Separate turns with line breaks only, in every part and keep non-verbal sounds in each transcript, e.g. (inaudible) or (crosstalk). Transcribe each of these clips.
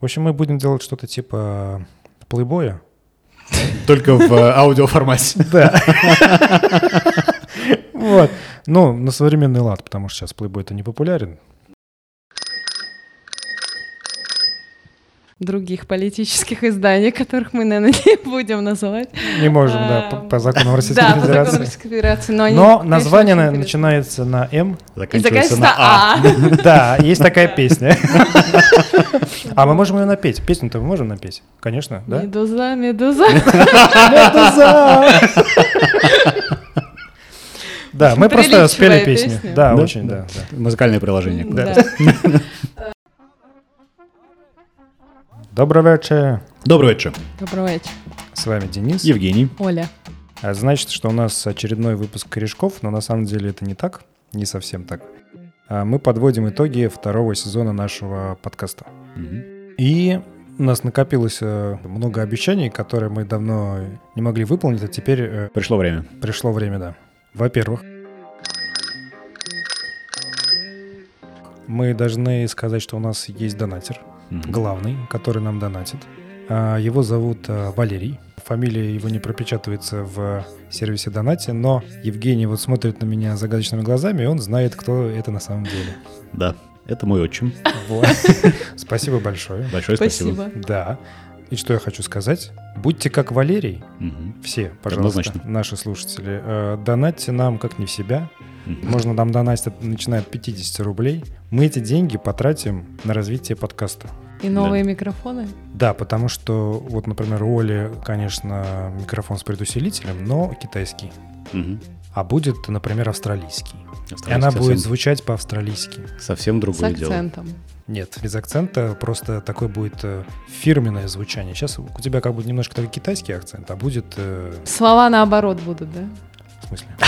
В общем, мы будем делать что-то типа плейбоя.
Только в э, аудиоформате. (laughs)
Да. Вот. Ну, на современный лад, потому что сейчас плейбой это не популярен.
Других политических изданий, которых мы, наверное, (laughs) не будем называть.
Не можем, да, по,
А,
по закону Российской
Да, по закону
Федерации.
Российской Федерации. Но,
название на- начинается на М.
И
Заканчивается на А.
А.
Да, есть такая песня. (laughs) А мы можем ее напеть. Песню-то мы можем напеть? Конечно, да?
Медуза, медуза.
Да, мы просто спели песню.
песня.
Да,
Да?
очень, да. да.
Музыкальное приложение. (laughs)
Да.
Добрый вечер.
Добрый вечер.
Доброго вечера.
С вами Денис.
Евгений.
Оля.
А значит, что у нас очередной выпуск корешков, но на самом деле это не так, не совсем так. А Мы подводим итоги второго сезона нашего подкаста.
Мгм.
И у нас накопилось э, много обещаний, которые мы давно не могли выполнить, а теперь э,
Пришло время.
пришло время, да. Во-первых, мы должны сказать, что у нас есть донатер,
Мгм.
главный, который нам донатит. А, Его зовут э, Валерий. Фамилия его не пропечатывается в сервисе Донате, но Евгений вот смотрит на меня загадочными глазами, и он знает, кто это на самом деле.
Да, это мой отчим.
Вот. (laughs) Спасибо большое.
Большое спасибо.
Спасибо.
Да. И что я хочу сказать? Будьте как Валерий,
Мгм.
все, пожалуйста,
Однозначно.
наши слушатели. Э, Донатьте нам как не в себя. Можно нам донатить, начиная от 50 рублей. Мы эти деньги потратим на развитие подкаста.
И новые микрофоны.
Да, потому что, вот, например, у Оли, конечно, микрофон с предусилителем, но китайский.
Мгм.
А будет, например, австралийский. И
Австралийский
она
совсем-
будет звучать по-австралийски.
Совсем
С
другое дело.
акцентом.
Нет, без акцента, просто такое будет э, фирменное звучание. Сейчас у тебя как бы немножко такой китайский акцент, а будет... э,
Слова наоборот будут, да?
В смысле? (laughs)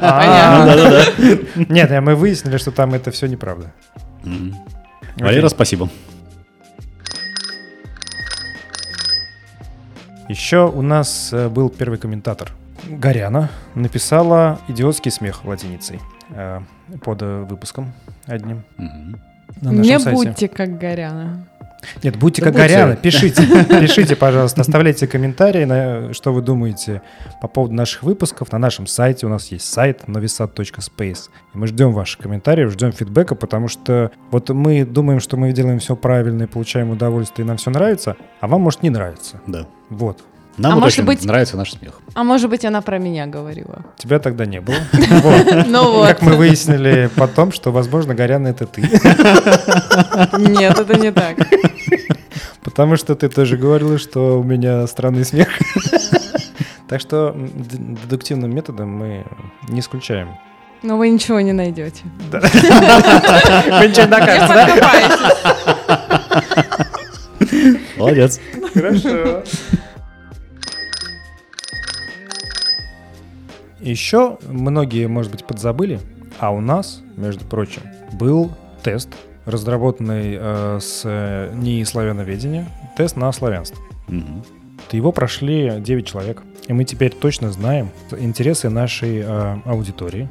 А,
Да-да-да. (laughs)
Нет, мы выяснили, что там это все неправда.
Валера, спасибо.
Еще у нас э, был первый комментатор. Горяна написала «Идиотский смех» латиницей э, под э, выпуском одним
Не будьте как Горяна.
Нет, будьте
Да
как
будьте.
Горяна, пишите, (laughs) пишите, пожалуйста, оставляйте комментарии, на, что вы думаете по поводу наших выпусков. На нашем сайте у нас есть сайт novisat.space. И мы ждем ваших комментариев, ждем фидбэка, потому что вот мы думаем, что мы делаем все правильно и получаем удовольствие, и нам все нравится, а вам может не нравится.
Да.
Вот.
Нам
А
вот
может
очень
быть-
нравится наш смех.
А может быть, она про меня говорила.
Тебя тогда не было. (laughs)
Ну.
Как мы выяснили потом, что, возможно, Горяна — это ты.
Нет, это не так.
Потому что ты тоже говорила, что у меня странный смех. Так что дедуктивным методом мы не исключаем.
Но вы ничего не найдете. (laughs)
Вы ничего не докажете, да?
Молодец.
Хорошо. Еще многие, может быть, подзабыли, а у нас, между прочим, был тест, разработанный э, с э, НИИ славяноведения, тест на славянство.
Мгм.
Его прошли 9 человек. И мы теперь точно знаем интересы нашей э, аудитории.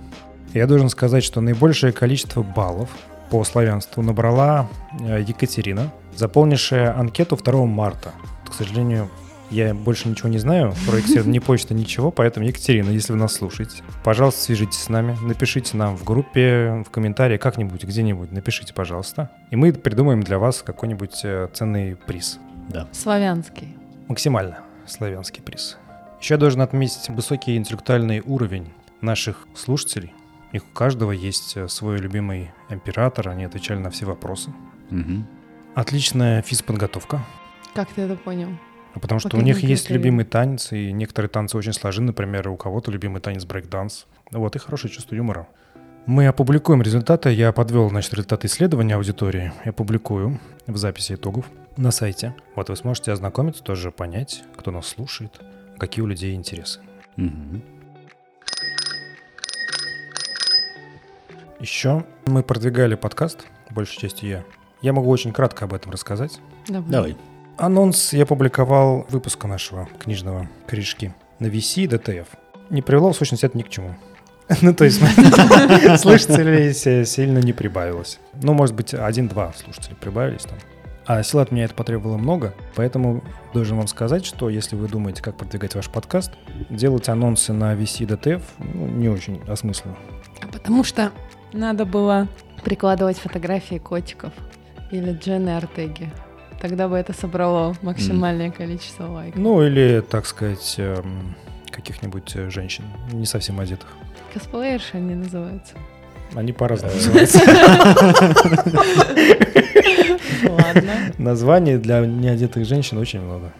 Я должен сказать, что наибольшее количество баллов по славянству набрала э, Екатерина, заполнившая анкету 2 марта. К сожалению, я больше ничего не знаю про Екатерину, ни (laughs) почта, ничего, поэтому, Екатерина, если вы нас слушаете, пожалуйста, свяжитесь с нами, напишите нам в группе, в комментарии, как-нибудь, где-нибудь, напишите, пожалуйста. И мы придумаем для вас какой-нибудь э, ценный приз.
Да.
Славянский.
Максимально славянский приз. Еще я должен отметить высокий интеллектуальный уровень наших слушателей. У них у каждого есть э, свой любимый император, они отвечали на все вопросы.
Мгм.
Отличная физподготовка,
Как ты это понял?
А потому что у них есть любимый танец, и некоторые танцы очень сложны, например, у кого-то любимый танец брейк-данс. Вот, и хорошее чувство юмора. Мы опубликуем результаты. Я подвел, значит, результаты исследования аудитории. Я публикую в записи итогов на сайте. Вот вы сможете ознакомиться, тоже понять, кто нас слушает, какие у людей интересы.
Мгм.
Еще мы продвигали подкаст, большей частью я. Я могу очень кратко об этом рассказать.
Давай.
Анонс я публиковал выпуска нашего книжного корешки на VC и DTF. Не привело, в сущности, это ни к чему. (laughs) Ну, то есть (laughs) слушателей сильно не прибавилось. Ну, может быть, один-два слушателя прибавились там. А сил от меня это потребовало много, поэтому должен вам сказать, что если вы думаете, как продвигать ваш подкаст, делать анонсы на VC.DTF ну, не очень осмысленно.
А потому что надо было прикладывать фотографии котиков или Джены Артеги. Тогда бы это собрало максимальное количество лайков.
Ну или, так сказать, эм, каких-нибудь э, женщин, не совсем одетых.
Косплеерши они называются.
Они по-разному называются.
Ладно.
Названий для неодетых женщин очень много.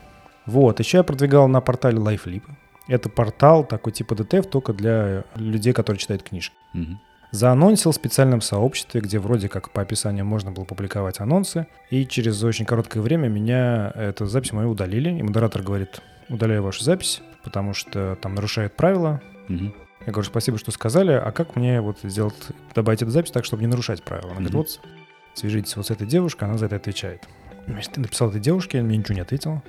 Вот, еще я продвигал на портале LifeLip. Это портал такой типа ДТФ, только для людей, которые читают книжки.
Мгм.
Заанонсил в специальном сообществе, где вроде как по описанию можно было публиковать анонсы. И через очень короткое время меня эту запись мою удалили. И модератор говорит, удаляю вашу запись, потому что там нарушает правила.
Мгм.
Я говорю, спасибо, что сказали, а как мне вот сделать, добавить эту запись так, чтобы не нарушать правила? Она говорит,
Мгм.
вот свяжитесь вот с этой девушкой, она за это отвечает. Значит, ты написал этой девушке, она мне ничего не ответила.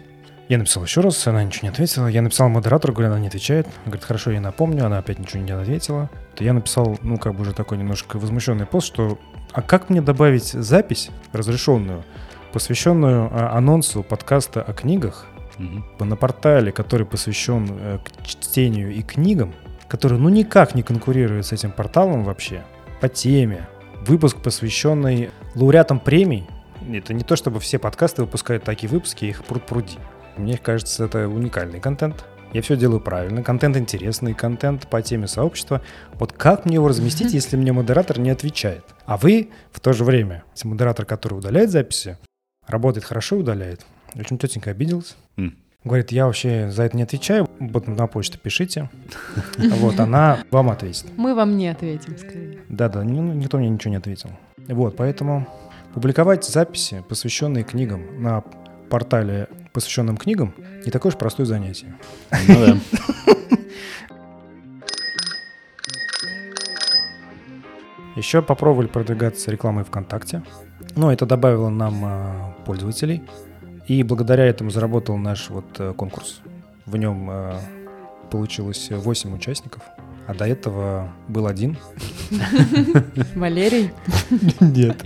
Я написал еще раз, она ничего не ответила. Я написал модератору, говорю, она не отвечает. Она говорит, хорошо, я напомню, она опять ничего не ответила. То я написал, ну, как бы уже такой немножко возмущенный пост, что а как мне добавить запись разрешенную, посвященную а, анонсу подкаста о книгах
Мгм.
на портале, который посвящен э, к чтению и книгам, который ну никак не конкурирует с этим порталом вообще по теме. Выпуск, посвященный лауреатам премий. Это не то, чтобы все подкасты выпускают такие выпуски, их пруд-пруди. Мне кажется, это уникальный контент. Я все делаю правильно, контент интересный, контент по теме сообщества. Вот как мне его разместить, если мне модератор не отвечает? А вы в то же время, если модератор, который удаляет записи, работает хорошо и удаляет. В общем, тетенька обиделась. Говорит, я вообще за это не отвечаю, вот на почту пишите. (laughs) Вот, она вам ответит.
Мы вам не ответим, скорее.
Да-да, ну, никто мне ничего не ответил. Вот, поэтому публиковать записи, посвященные книгам на портале, посвященном книгам, не такое уж простое занятие.
Ну да.
Еще попробовали продвигаться рекламой ВКонтакте. Но это добавило нам а, пользователей. И благодаря этому заработал наш вот э, конкурс. В нем а, получилось 8 участников. А до этого был один.
Валерий?
Нет,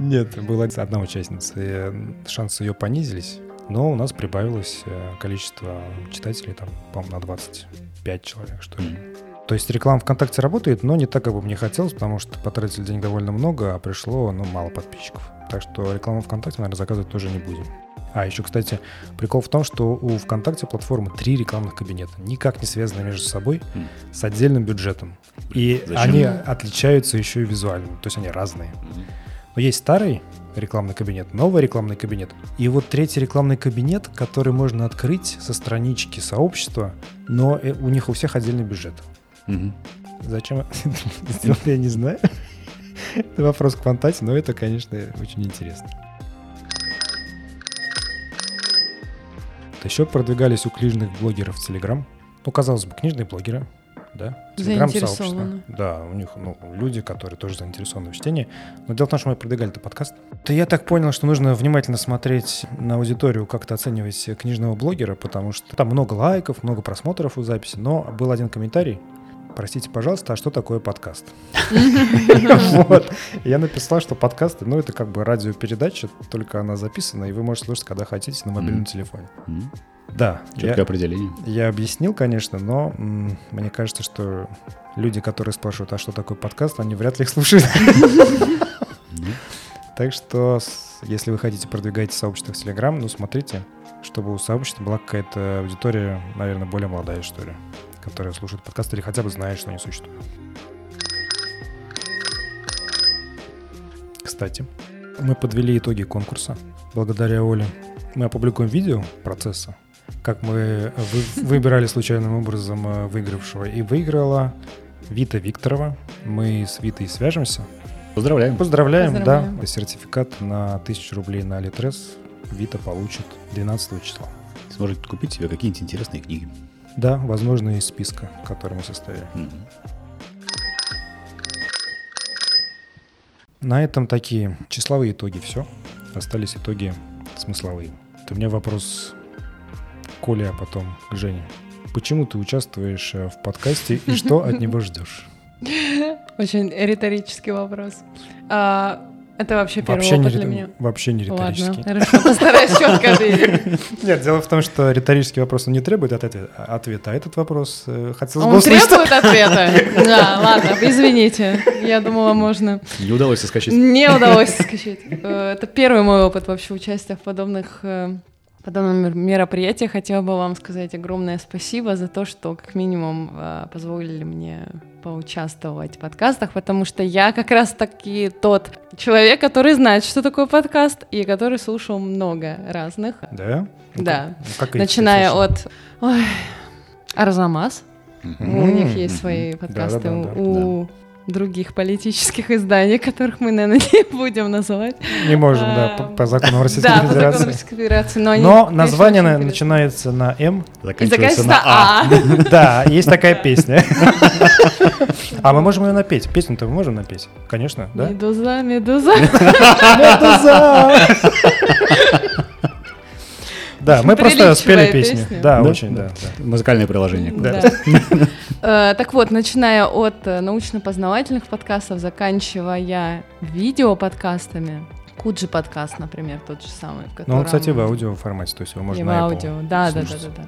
нет, была одна участница. э, Шансы ее понизились. Но у нас прибавилось э, количество читателей, там, по-моему, на 25 человек, что ли. То есть реклама ВКонтакте работает, но не так, как бы мне хотелось, потому что потратили денег довольно много, а пришло, ну, мало подписчиков. Так что рекламу ВКонтакте, наверное, заказывать тоже не будем. А еще, кстати, прикол в том, что у ВКонтакте платформы три рекламных кабинета, никак не связанные между собой,
М.
с отдельным бюджетом. И
Зачем?
они отличаются еще и визуально, то есть они разные.
Мгм.
Но есть старый рекламный кабинет, новый рекламный кабинет. И вот третий рекламный кабинет, который можно открыть со странички сообщества, но э, у них у всех отдельный бюджет.
Мгм.
Зачем (laughs) сделали, я не знаю. Это вопрос к фантазии, но это, конечно, очень интересно. Еще продвигались у книжных блогеров в Телеграм. Ну, казалось бы, книжные блогеры, да? Телеграм-сообщество. Да, у них ну, люди, которые тоже заинтересованы в чтении. Но дело в том, что мы продвигали этот подкаст. То я так понял, что нужно внимательно смотреть на аудиторию, как-то оценивать книжного блогера, потому что там много лайков, много просмотров у записи, но был один комментарий. Простите, пожалуйста, а что такое подкаст? (laughs) Вот. Я написал, что подкасты, ну, это как бы радиопередача, только она записана, и вы можете слушать, когда хотите, на мобильном телефоне. Да, я-
Четкое определение.
я объяснил, конечно, но м, мне кажется, что люди, которые спрашивают, а что такое подкаст, они вряд ли их слушают. Так что, если вы хотите продвигать сообщество в Telegram, ну, смотрите, чтобы у сообщества была какая-то аудитория, наверное, более молодая, что ли, которая слушает подкасты или хотя бы знает, что они существуют. Кстати, мы подвели итоги конкурса благодаря Оле. Мы опубликуем видео процесса, как мы вы- выбирали случайным образом э, выигравшего. И выиграла Вита Викторова. Мы с Витой свяжемся.
Поздравляем.
Поздравляем,
Поздравляем.
да. Сертификат на 1000 рублей на Алитрес Вита получит 12 числа.
Сможете купить себе какие-нибудь интересные книги.
Да, возможно, из списка, который мы составили.
Мгм.
На этом такие числовые итоги все. Остались итоги смысловые. Это у меня вопрос к Коле, а потом к Жене. Почему ты участвуешь э, в подкасте и что от (laughs) него ждешь?
Очень риторический вопрос. А, Это вообще первый
Вообще не,
опыт для
рит-
меня.
вообще не
Ладно,
риторический.
хорошо, постараюсь (laughs) четко ответить.
Нет, дело в том, что риторический вопрос он не требует от ответа, а этот вопрос э, хотелось бы
Он
услышать.
требует ответа? (laughs) Да, ладно, извините. Я думала, можно.
Не удалось соскочить.
Не удалось соскочить. Э, Это первый мой опыт вообще участия в подобных э, подобном мер- мероприятии. Хотела бы вам сказать огромное спасибо за то, что как минимум э, позволили мне поучаствовать в подкастах, потому что я как раз таки тот человек, который знает, что такое подкаст, и который слушал много разных.
Да? Ну,
Да.
ну, как
Начиная от ой, Арзамас,
Мгм.
у них есть свои подкасты,
Да-да-да,
у других политических изданий, которых мы, наверное, (laughs) не будем называть.
Не можем, да,
А,
по, по законам Российской
да, по закону
Федерации.
Российской Федерации, но, они,
Но
конечно,
название на- начинается на М.
И
Заканчивается на А.
А. (laughs)
Да, есть такая песня. (laughs) А мы можем ее напеть. Песню-то мы можем напеть? Конечно, да?
Медуза, медуза.
Да, мы просто спели песню. Да,
Да?
очень, да. да.
Музыкальное приложение.
Э, Так вот, начиная от э, научно-познавательных подкастов, заканчивая видео-подкастами, Куджи подкаст, например, тот же самый. в
Ну, он,
котором-
кстати, в аудио формате, то есть его
И
можно
в
на Apple
аудио, да, да, да, да, да.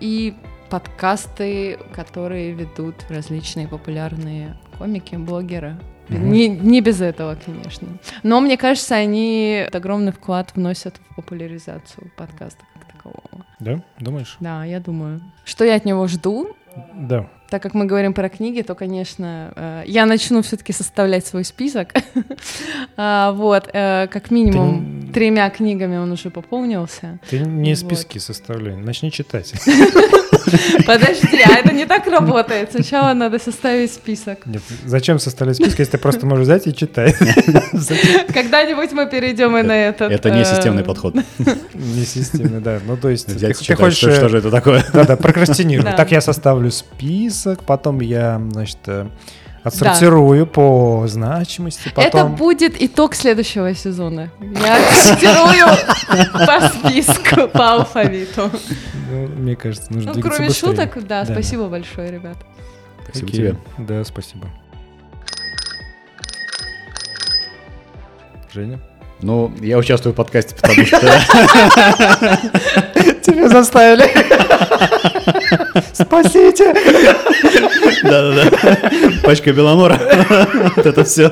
И подкасты, которые ведут различные популярные комики, блогеры.
Мгм.
Не, не без этого, конечно. Но мне кажется, они огромный вклад вносят в популяризацию подкаста как такового.
Да? Думаешь?
Да, я думаю. Что я от него жду?
Да.
Так как мы говорим про книги, то, конечно, э, я начну все-таки составлять свой список. (laughs) А, Вот, э, как минимум тремя книгами он уже пополнился.
Ты не списки составляй, начни читать. (laughs) (laughs)
Подожди, а это не так работает. Сначала надо составить список.
Нет, зачем составлять списки, если ты просто можешь взять и читать? (laughs)
Когда-нибудь мы перейдем и на этот.
Это не
э,
системный подход. (laughs)
Не системно, да. Ну, то есть,
Взять,
ты, хочешь...
что, что же это такое?
Да-да, прокрастинирую.
Да.
Так я составлю список, потом я, значит, отсортирую по значимости,
Это
потом...
будет итог следующего сезона. Я (laughs) цитирую по списку, по алфавиту.
Ну, мне кажется, нужно
Ну, кроме
быстрее.
шуток, да,
Да.
спасибо большое, ребят.
Спасибо
Окей.
тебе.
Да, спасибо. Женя?
Ну, я участвую в подкасте, потому что (laughs)
Тебя заставили. (laughs) Спасите!
Да-да-да. Пачка Беломора. Вот это все.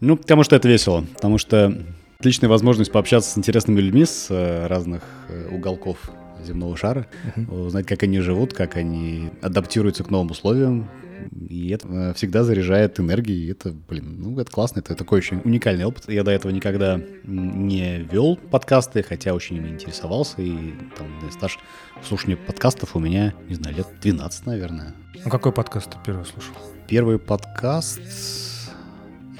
Ну, потому что это весело. Потому что отличная возможность пообщаться с интересными людьми с э, разных э, уголков земного шара, узнать, как они живут, как они адаптируются к новым условиям. И это э, всегда заряжает энергией. И это, блин, ну, это классно. Это такой очень уникальный опыт. Я до этого никогда не вел подкасты, хотя очень ими интересовался. И там стаж слушания подкастов у меня, не знаю, лет 12, наверное.
Ну, какой подкаст ты первый слушал?
Первый подкаст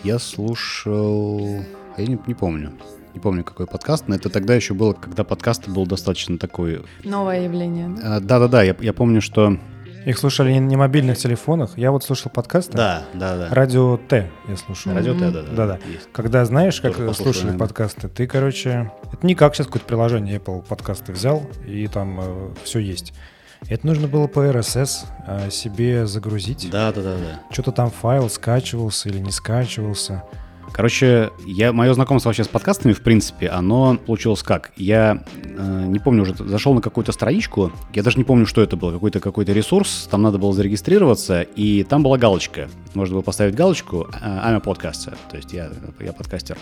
я слушал... а Я не, не помню. Не помню, какой подкаст, но это тогда еще было, когда подкаст был достаточно такой...
Новое явление. да?
А, Да-да-да, я, я помню, что...
Их слушали не на мобильных телефонах. Я вот слушал подкасты.
Да, да, да.
Радио Т я слушал.
Радио Т, да-да.
Да-да.
есть.
Когда знаешь, как
Тоже
э, слушали
наверное.
подкасты, ты, короче, это не как сейчас какое-то приложение Apple подкасты взял, и там все есть. Это нужно было по RSS э, себе загрузить.
Да-да-да-да.
Что-то там файл скачивался или не скачивался.
Короче, я, мое знакомство вообще с подкастами, в принципе, оно получилось как? Я э, не помню уже, зашел на какую-то страничку, я даже не помню, что это было, какой-то какой-то ресурс, там надо было зарегистрироваться, и там была галочка. Можно было поставить галочку «I'm a podcaster», то есть я, я подкастер.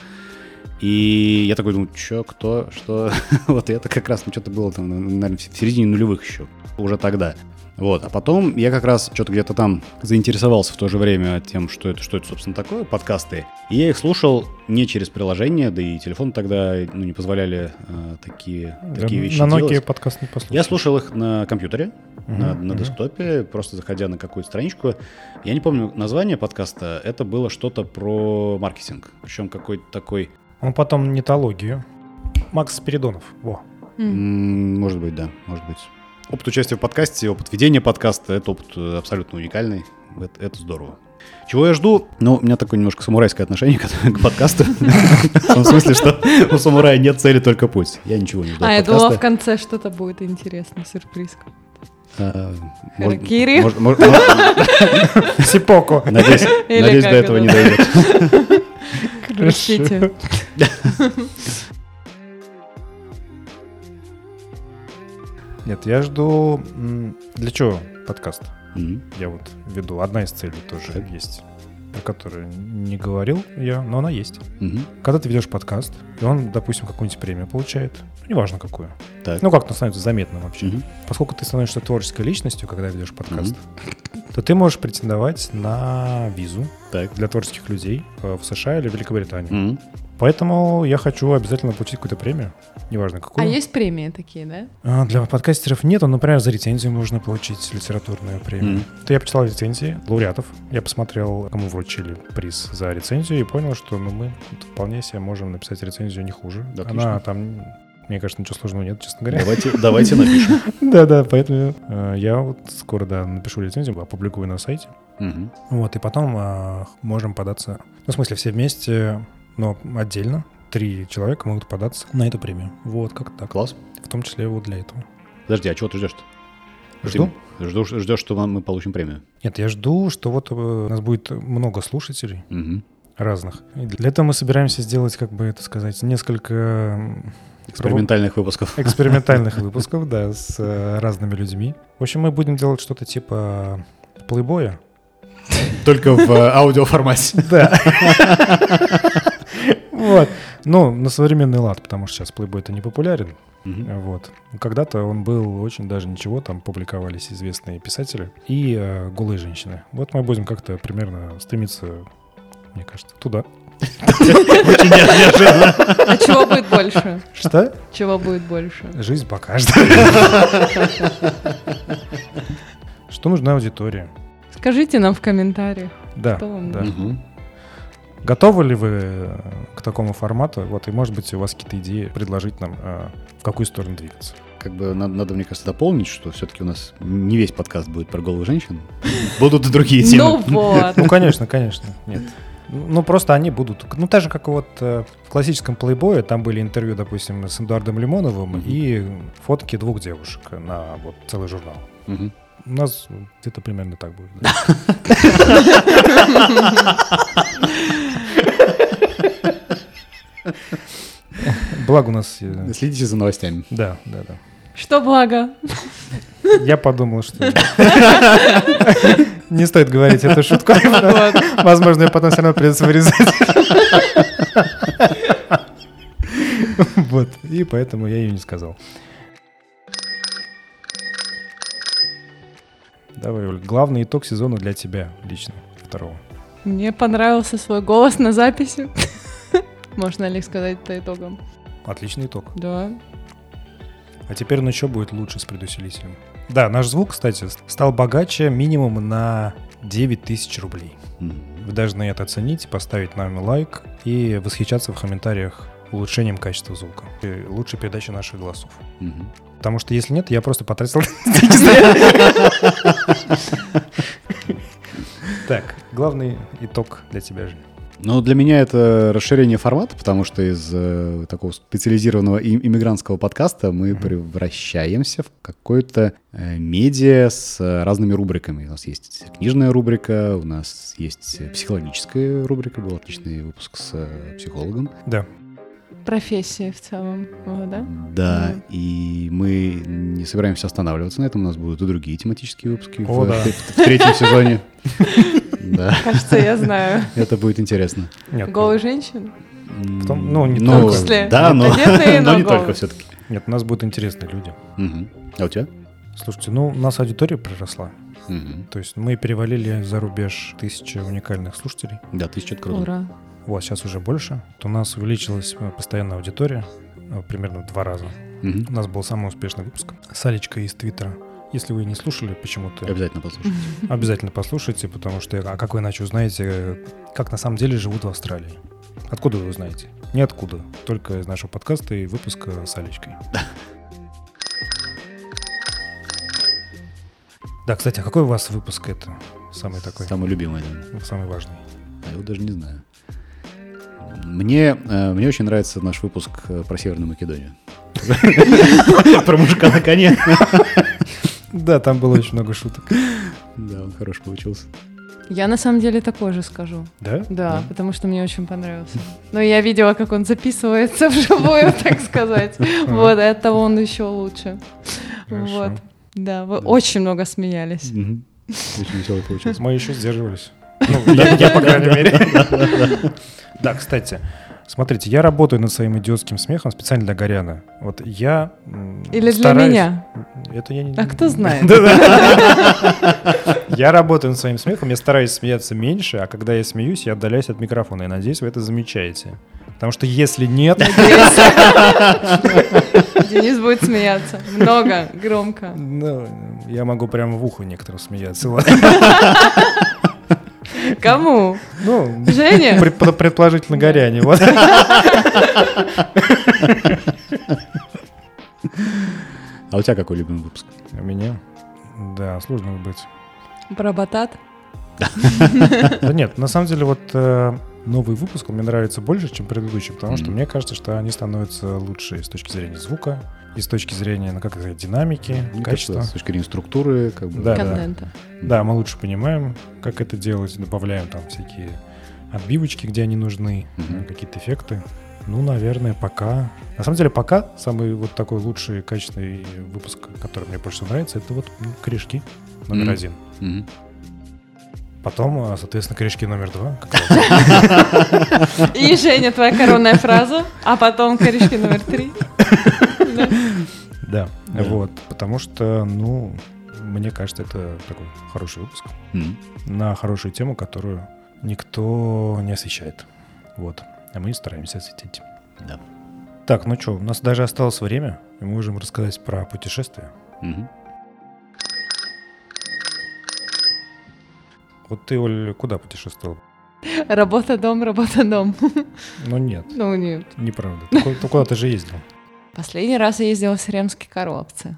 И я такой думаю, что, кто, что? (laughs) вот это как раз, ну, что-то было там, наверное, в середине нулевых еще, уже тогда. Вот, а потом я как раз что-то где-то там заинтересовался в то же время тем, что это, что это, собственно, такое, подкасты. И я их слушал не через приложение, да и телефон тогда ну, не позволяли э, такие, такие
Да,
вещи
на Nokia
делать.
подкаст не послушал.
Я слушал их на компьютере,
Мгм,
на, на
мгм.
десктопе, просто заходя на какую-то страничку. Я не помню название подкаста, это было что-то про маркетинг. Причем какой-то такой,
Он потом нетологию. Макс Спиридонов. Во.
М,
может быть, да, может быть. Опыт участия в подкасте, опыт ведения подкаста, это опыт э, абсолютно уникальный. Это, это здорово. Чего я жду? Ну, у меня такое немножко самурайское отношение (laughs) к, к подкасту. В том смысле, что у самурая нет цели, только путь. Я ничего не жду
А, я думала, в конце что-то будет интересно, сюрприз.
А, может- (laughs)
Сипоку.
Надеюсь, до этого
это?
не дойдет.
Простите. (laughs)
Нет, я жду... Для чего подкаст?
Мгм.
Я вот веду. Одна из целей тоже
Так.
есть, о которой не говорил я, но она есть.
Мгм.
Когда ты ведешь подкаст, и он, допустим, какую-нибудь премию получает, ну, неважно какую,
Так.
ну как-то становится заметным вообще.
Мгм.
Поскольку ты становишься творческой личностью, когда ведешь подкаст, то ты можешь претендовать на визу
Так.
для творческих людей э, в США или Великобритании.
Мгм.
Поэтому я хочу обязательно получить какую-то премию, неважно какую.
А есть премии такие, да?
А, Для подкастеров нет, но, например, за рецензию можно получить литературную премию.
Мгм.
То я почитал рецензии лауреатов, я посмотрел, кому вручили приз за рецензию, и понял, что ну, мы вполне себе можем написать рецензию не хуже.
Да, отлично.
Она там, мне кажется, ничего сложного нет, честно говоря.
Давайте, давайте напишем. (laughs)
Да-да, поэтому э, я вот скоро, да, напишу рецензию, опубликую на сайте.
Мгм.
Вот, и потом э, можем податься, ну, в смысле, все вместе, но отдельно, три человека могут податься на эту премию. Вот, как так.
Класс.
В том числе вот для этого.
Подожди, а чего ты ждешь-то?
Жду?
Ты ждешь, ждешь, что мы получим премию?
Нет, я жду, что вот э, у нас будет много слушателей
Мгм.
разных. И для этого мы собираемся сделать, как бы это сказать, несколько
Экспериментальных выпусков. (laughs)
экспериментальных (laughs) выпусков, да, с э, разными людьми. В общем, мы будем делать что-то типа плейбоя.
Только в э, аудиоформате. (laughs)
Да. Вот. Ну, на современный лад, потому что сейчас плейбой это не популярен.
Мгм.
Вот. Когда-то он был очень даже ничего, там публиковались известные писатели и э, голые женщины. Вот мы будем как-то примерно стремиться, мне кажется, туда.
Очень неожиданно.
А чего будет больше?
Что?
Чего будет больше?
Жизнь покажет. Что нужна аудитория?
Скажите нам в комментариях.
Да,
Что вам
да. Готовы ли вы э, к такому формату? Вот, и, может быть, у вас какие-то идеи предложить нам, э, в какую сторону двигаться?
Как бы надо, надо, мне кажется, дополнить, что все-таки у нас не весь подкаст будет про голых женщин. (laughs) Будут и другие
Ну
темы.
вот.
Ну, конечно, конечно, нет. Ну, просто они будут. Ну, так же, как вот э, в классическом плейбое, там были интервью, допустим, с Эдуардом Лимоновым и фотки двух девушек на вот целый журнал.
Мгм.
У нас где-то примерно так будет. Благо у нас... э,
Следите за новостями.
Да, да, да.
Что благо?
Я подумал, что не стоит говорить эту шутку. Возможно, ее потом все равно придется вырезать. Вот, и поэтому я ее не сказал. Давай, Оль, главный итог сезона для тебя лично, второго.
Мне понравился свой голос на записи. (laughs) Можно ли сказать это итогом?
Отличный итог.
Да.
А теперь он еще будет лучше с предусилителем. Да, наш звук, кстати, стал богаче минимум на 9 тысяч рублей. Вы должны это оценить, поставить нам лайк и восхищаться в комментариях улучшением качества звука. И лучшей передачи наших голосов.
Мгм.
Потому что если нет, я просто потратил. (laughs) Так, главный итог для тебя же.
Ну, для меня это расширение формата, потому что из э, такого специализированного и- иммигрантского подкаста мы превращаемся в какое-то э, медиа с э, разными рубриками. У нас есть книжная рубрика, у нас есть психологическая рубрика, был отличный выпуск с э, психологом.
Да.
Профессия в целом. Вот, да?
Да,
Мгм.
и мы не собираемся останавливаться на этом, у нас будут и другие тематические выпуски
О,
в,
да.
в- (laughs) в третьем сезоне. (laughs) Да,
Кажется, я знаю.
это будет интересно.
Нет,
Голых женщин?
В том- ну, не
В том числе.
Да, но, (laughs) не только
голые.
все-таки.
Нет, у нас будут интересные люди.
А у тебя?
Слушайте, ну, у нас аудитория приросла.
Мгм.
То есть мы перевалили за рубеж тысячи уникальных слушателей.
Да, тысяча это круто.
Ура.
Вот, сейчас уже больше. То у нас увеличилась э, постоянная аудитория э, примерно в два раза.
Мгм.
У нас был самый успешный выпуск с Алечкой из Твиттера. Если вы не слушали почему-то,
Обязательно послушай.
обязательно послушайте, потому что а как вы иначе узнаете, как на самом деле живут в Австралии? Откуда вы узнаете? Ниоткуда. Только из нашего подкаста и выпуска с Алечкой. Да, кстати, а какой у вас выпуск это? Самый такой,
Самый любимый, да.
самый важный.
А я его даже не знаю. Мне, э, мне очень нравится наш выпуск э, про Северную Македонию. (laughs) Про мужика на коне.
Да, там было очень много шуток.
Да, он хороший получился.
Я на самом деле такой же скажу.
Да?
Да, потому что мне очень понравился. Но я видела, как он записывается (laughs) вживую, так сказать. Вот, и от того он еще лучше. Вот. Да, очень много смеялись.
Очень веселый получился.
Мы еще сдерживались. Ну, (laughs) я, по крайней мере. Да, кстати, смотрите, я работаю над своим идиотским смехом специально для Горяна. Вот я
Или для
стараюсь-
меня?
Это я не...
А кто знает? (laughs)
Я работаю над своим смехом, я стараюсь смеяться меньше, а когда я смеюсь, я отдаляюсь от микрофона. И надеюсь, вы это замечаете. Потому что если нет. (laughs)
Денис будет смеяться. Много, громко.
ну, я могу прямо в ухо некоторым смеяться.
Кому?
Ну,
Женя? (laughs)
предпо- предположительно Горяне. Вот.
А у тебя какой любимый выпуск?
У меня? Да, сложно быть.
Про батат?
Да нет, на самом деле вот э, новый выпуск мне нравится больше, чем предыдущий, потому что мне кажется, что они становятся лучше с точки зрения звука, и с точки зрения, ну как сказать, динамики,
Мне
качества.
кажется, с точки зрения структуры, как бы.
Да, да.
Контента.
Да, мы лучше понимаем, как это делать, добавляем там всякие отбивочки, где они нужны, э, какие-то эффекты. Ну, наверное, пока. На самом деле, пока самый вот такой лучший, качественный выпуск, который мне больше всего нравится, это вот корешки номер
Мгм.
один.
Мгм.
Потом, а, соответственно, корешки номер два. как.
И, Женя, твоя коронная фраза, а потом корешки номер три. Да.
Да, вот. Потому что, ну, мне кажется, это такой хороший выпуск
Мгм.
на хорошую тему, которую никто не освещает. Вот. А мы стараемся осветить.
Да.
Так, ну что, у нас даже осталось время, и мы можем рассказать про путешествия.
Мгм.
Вот ты, Оль, куда путешествовал?
Работа, дом, работа, дом.
Ну нет,
Ну, нет.
неправда. Ты ты куда-то же ездил.
Последний раз я ездила в Серемские Коровцы.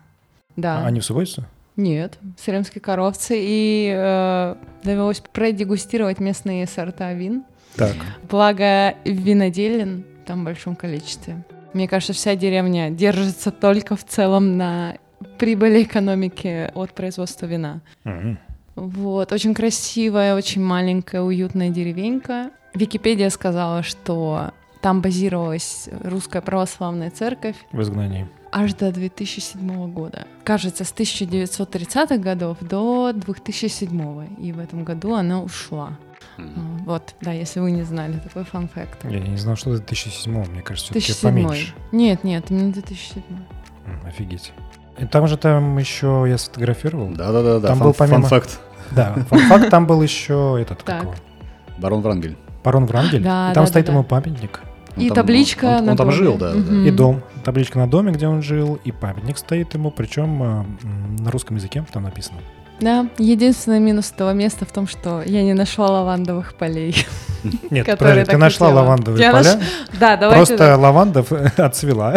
Да.
А они в субботу?
Нет, Серемские Коровцы. И э, довелось продегустировать местные сорта вин.
Так.
Благо виноделин там в большом количестве. Мне кажется, вся деревня держится только в целом на прибыли экономики от производства вина.
Мгм.
Вот, очень красивая, очень маленькая, уютная деревенька. Википедия сказала, что там базировалась русская православная церковь
В изгнании.
аж до 2007 года. Кажется, с 1930-х годов до 2007 И в этом году она ушла. А, Вот, да, если вы не знали, такой фан-факт.
Я не знал, что это 2007 мне кажется, все-таки
2007.
поменьше.
Нет, нет, именно 2007.
М, Офигеть. И там же там еще я сфотографировал.
Да-да-да. да.
Там
Фан-
был помимо-
Фан-факт.
Да, (laughs) факт там был еще этот, как
Барон Врангель.
Барон Врангель.
Да,
и там
да,
стоит
да,
ему
да.
памятник.
Он
И
там-
табличка
он- он
на
там
доме.
жил, да, да.
Мгм.
И дом. Табличка на доме, где он жил, и памятник стоит ему, причем э, м, на русском языке там написано.
Да, единственный минус этого места в том, что я не нашла лавандовых полей. (laughs)
Нет,
Которые
подожди, ты
так
нашла
хотела.
лавандовые
Я
поля,
Да, давайте.
просто лаванда в- (laughs) отцвела.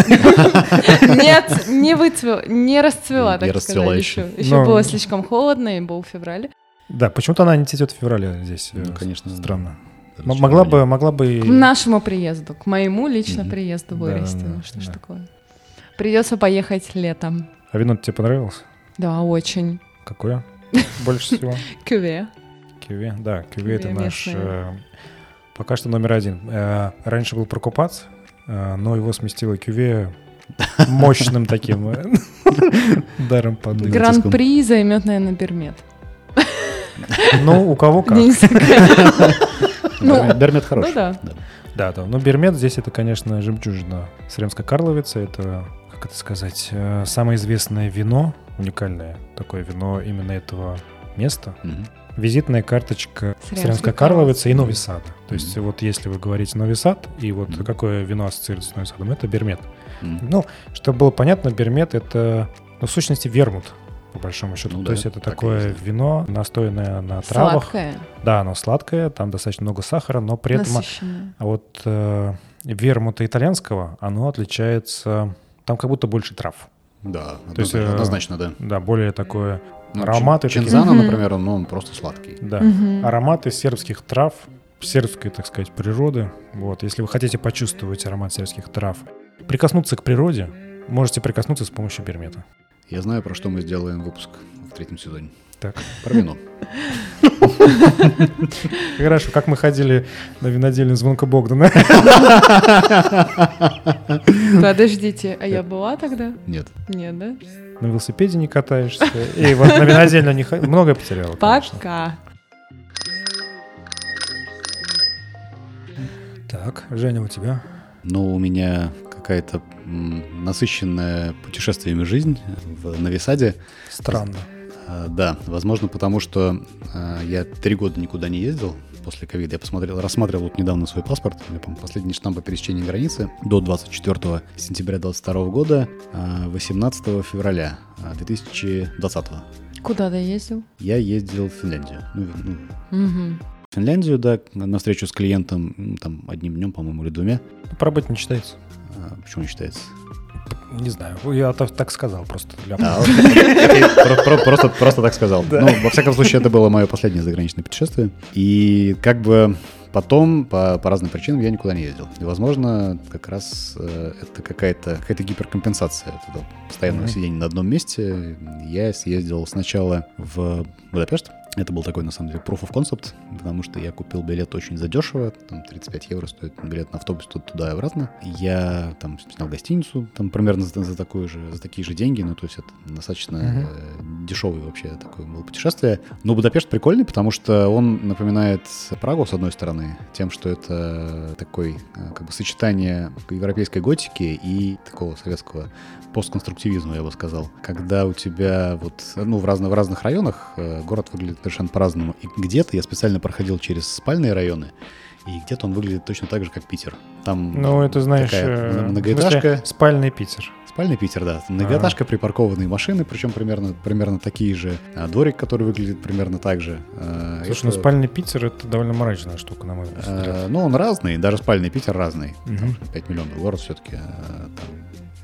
Нет, (laughs) не выцвела, не расцвела, так сказать,
еще.
еще. Было слишком холодно, и был февраль.
Да, почему-то она не цветет в феврале здесь. э,
Ну, конечно.
Странно. Могла бы, могла бы...
К нашему приезду, к моему лично
Мгм.
приезду вырасти.
да,
Ну что ж
да.
такое. Придется поехать летом.
А вино тебе понравилось?
Да, очень.
Какое? (laughs) Больше всего?
Кюве.
Кюве, да, кюве это наш э, пока что номер один. Э, раньше был прокупац, э, но его сместило кюве (laughs) мощным таким (laughs) даром подыграть.
Гран-при займет, наверное, Бермет.
Ну, у кого как.
Ну,
Бермет- Бермет хороший.
ну да.
Да, да. Но Бермет здесь это, конечно, жемчужина Сремской Карловицы. Это, как это сказать, э, самое известное вино, уникальное такое вино именно этого места.
Мгм.
Визитная карточка Карловицы и. Новый Сад. То есть
Мгм.
вот если вы говорите Новый Сад, и вот
Мгм.
какое вино ассоциируется с Новым Садом, это Бермет.
Мгм.
Ну, чтобы было понятно, Бермет это, ну, в сущности, вермут, по большому счету.
Ну
То
да,
есть это
так
такое
есть.
вино, настоянное на травах.
Сладкое,
Да, оно сладкое, там достаточно много сахара, но при этом...
насыщенное.
А вот э, вермута итальянского, оно отличается... Там как будто больше трав.
Да,
То есть,
однозначно,
э,
да.
Да, более такое...
Ну,
ароматы такие.
Чинзана, например, ну, он просто сладкий.
Да, ароматы сербских трав, сербской, так сказать, природы. Вот, если вы хотите почувствовать аромат сербских трав, прикоснуться к природе, можете прикоснуться с помощью бермета.
Я знаю, про что мы сделаем выпуск в третьем сезоне.
Так.
Про вино. (laughs)
Хорошо, как мы ходили на винодельню звонка Богдана. (laughs)
Подождите, а я была тогда?
Нет.
Нет, да?
На велосипеде не катаешься. И вот на винодельню не ходила. Много потеряла.
Пока.
Так, Женя, у тебя?
Ну, у меня какая-то насыщенная путешествиями жизнь в Новисаде.
Странно.
А, Да, возможно, потому что а, я три года никуда не ездил после ковида. Я посмотрел, рассматривал вот недавно свой паспорт, у меня, по-моему, последний штамп по пересечении границы до 24 сентября 2022 года, а, 18 февраля а, 2020.
Куда ты ездил?
Я ездил в Финляндию. Ну, ну, в Финляндию, да, на встречу с клиентом, там, одним днем, по-моему, или двумя.
По работе не считается.
А, Почему не считается?
Не знаю, я так, сказал просто. Для...
А, Просто просто так сказал.
Да.
Ну, во всяком случае, это было мое последнее заграничное путешествие. И как бы потом по, по разным причинам я никуда не ездил. И, возможно, как раз э, это какая-то какая гиперкомпенсация этого постоянного
Мгм.
сидения на одном месте. Я съездил сначала в Будапешт. Это был такой, на самом деле, proof of concept, потому что я купил билет очень задешево, там 35 евро стоит билет на автобус тут- туда и обратно. Я там снял гостиницу, там примерно за, за такое же, за такие же деньги, ну то есть это достаточно
Мгм.
Дешевое вообще такое было путешествие. Но Будапешт прикольный, потому что он напоминает Прагу, с одной стороны, тем, что это такой э, как бы сочетание европейской готики и такого советского постконструктивизма, я бы сказал. Когда у тебя вот, ну, в разных, в разных районах э, город выглядит совершенно по-разному. И где-то я специально проходил через спальные районы, и где-то он выглядит точно так же, как Питер. Там
Ну, это, знаешь,
такая
э,
мно- многоэтажка.
смысле, спальный Питер.
Спальный Питер, да. Многоэтажка, припаркованные машины, причем примерно, примерно такие же. А, дворик, который выглядит примерно так же. А,
Слушай, ну
это-
спальный Питер это довольно мрачная штука, на мой взгляд.
а, ну, он разный, даже спальный Питер разный.
Мгм.
5 миллионов город все-таки. Там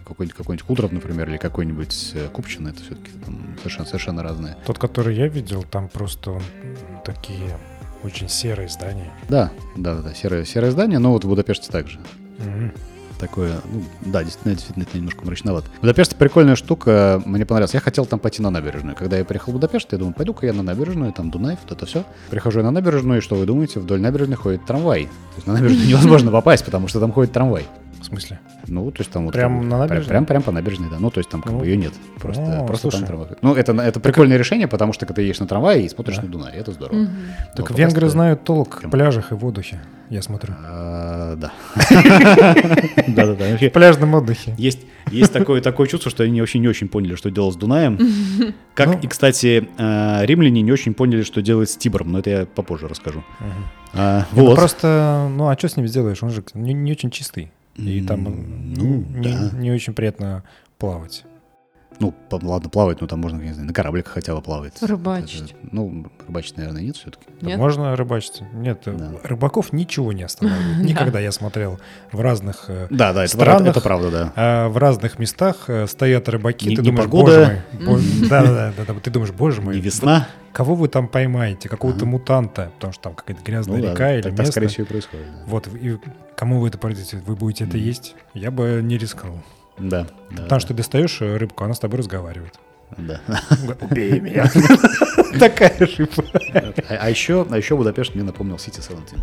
какой-нибудь какой Кудров, например, или какой-нибудь э, Купчин, это все-таки совершенно, совершенно разные.
Тот, который я видел, там просто такие очень серые здания.
Да, да, да, серое, серое здание, но вот в Будапеште также.
Мгм.
Такое, ну, да, действительно, действительно, это немножко мрачновато. Будапешт прикольная штука, мне понравилось. Я хотел там пойти на набережную. Когда я приехал в Будапешт, я думаю, пойду-ка я на набережную, там Дунай, вот это все. Прихожу я на набережную, и что вы думаете? Вдоль набережной ходит трамвай. То есть на набережную невозможно попасть, потому что там ходит трамвай.
В смысле?
Ну, то есть там вот...
Прям на набережной?
Прям, прям по набережной, да. Ну, то есть там как
Ну,
бы ее нет. Просто,
о,
просто
слушай.
там трамвай. Ну, это, это прикольное решение, потому что когда ты едешь на трамвае и смотришь
Да.
на Дунай, это здорово. Но
Так
попасть
венгры
туда-
знают толк
Прям.
в пляжах и в отдыхе, я смотрю.
А, Да. (laughs) Да-да-да.
В пляжном отдыхе.
Есть, есть такое, такое чувство, что они вообще не очень поняли, что делать с Дунаем. (laughs) Как
Ну.
и, кстати, э, римляне не очень поняли, что делать с Тибром, но это я попозже расскажу. А,
ну
вот.
просто, ну а что с ним сделаешь? Он же не, не очень чистый. И там ну,
ну,
не,
да.
не очень приятно плавать.
Ну, ладно, плавать, ну там можно, не знаю, на корабликах хотя бы плавать.
Рыбачить.
Это- ну, рыбачить, наверное, нет все-таки.
Нет?
Можно рыбачить? Нет, э,
Да.
рыбаков ничего не останавливает. (laughs) Никогда я смотрел в разных э,
Да, да, это,
странах,
правда, это правда, да.
а в разных местах э, стоят рыбаки,
Не-
ты
не
думаешь,
погода.
боже мой, (laughs) да, да, да, ты думаешь, боже мой,
Не весна.
кого вы там поймаете, какого-то мутанта, потому что там какая-то грязная
Ну
река или
так, так,
место.
скорее всего, и происходит.
Вот, и кому вы это продадите? Вы будете это есть? Я бы не рискнул.
Да, да.
Потому что ты достаешь рыбку, она с тобой разговаривает.
Да. (laughs)
Убей меня. (laughs) Такая рыба.
А, а еще, а еще Будапешт мне напомнил City 17.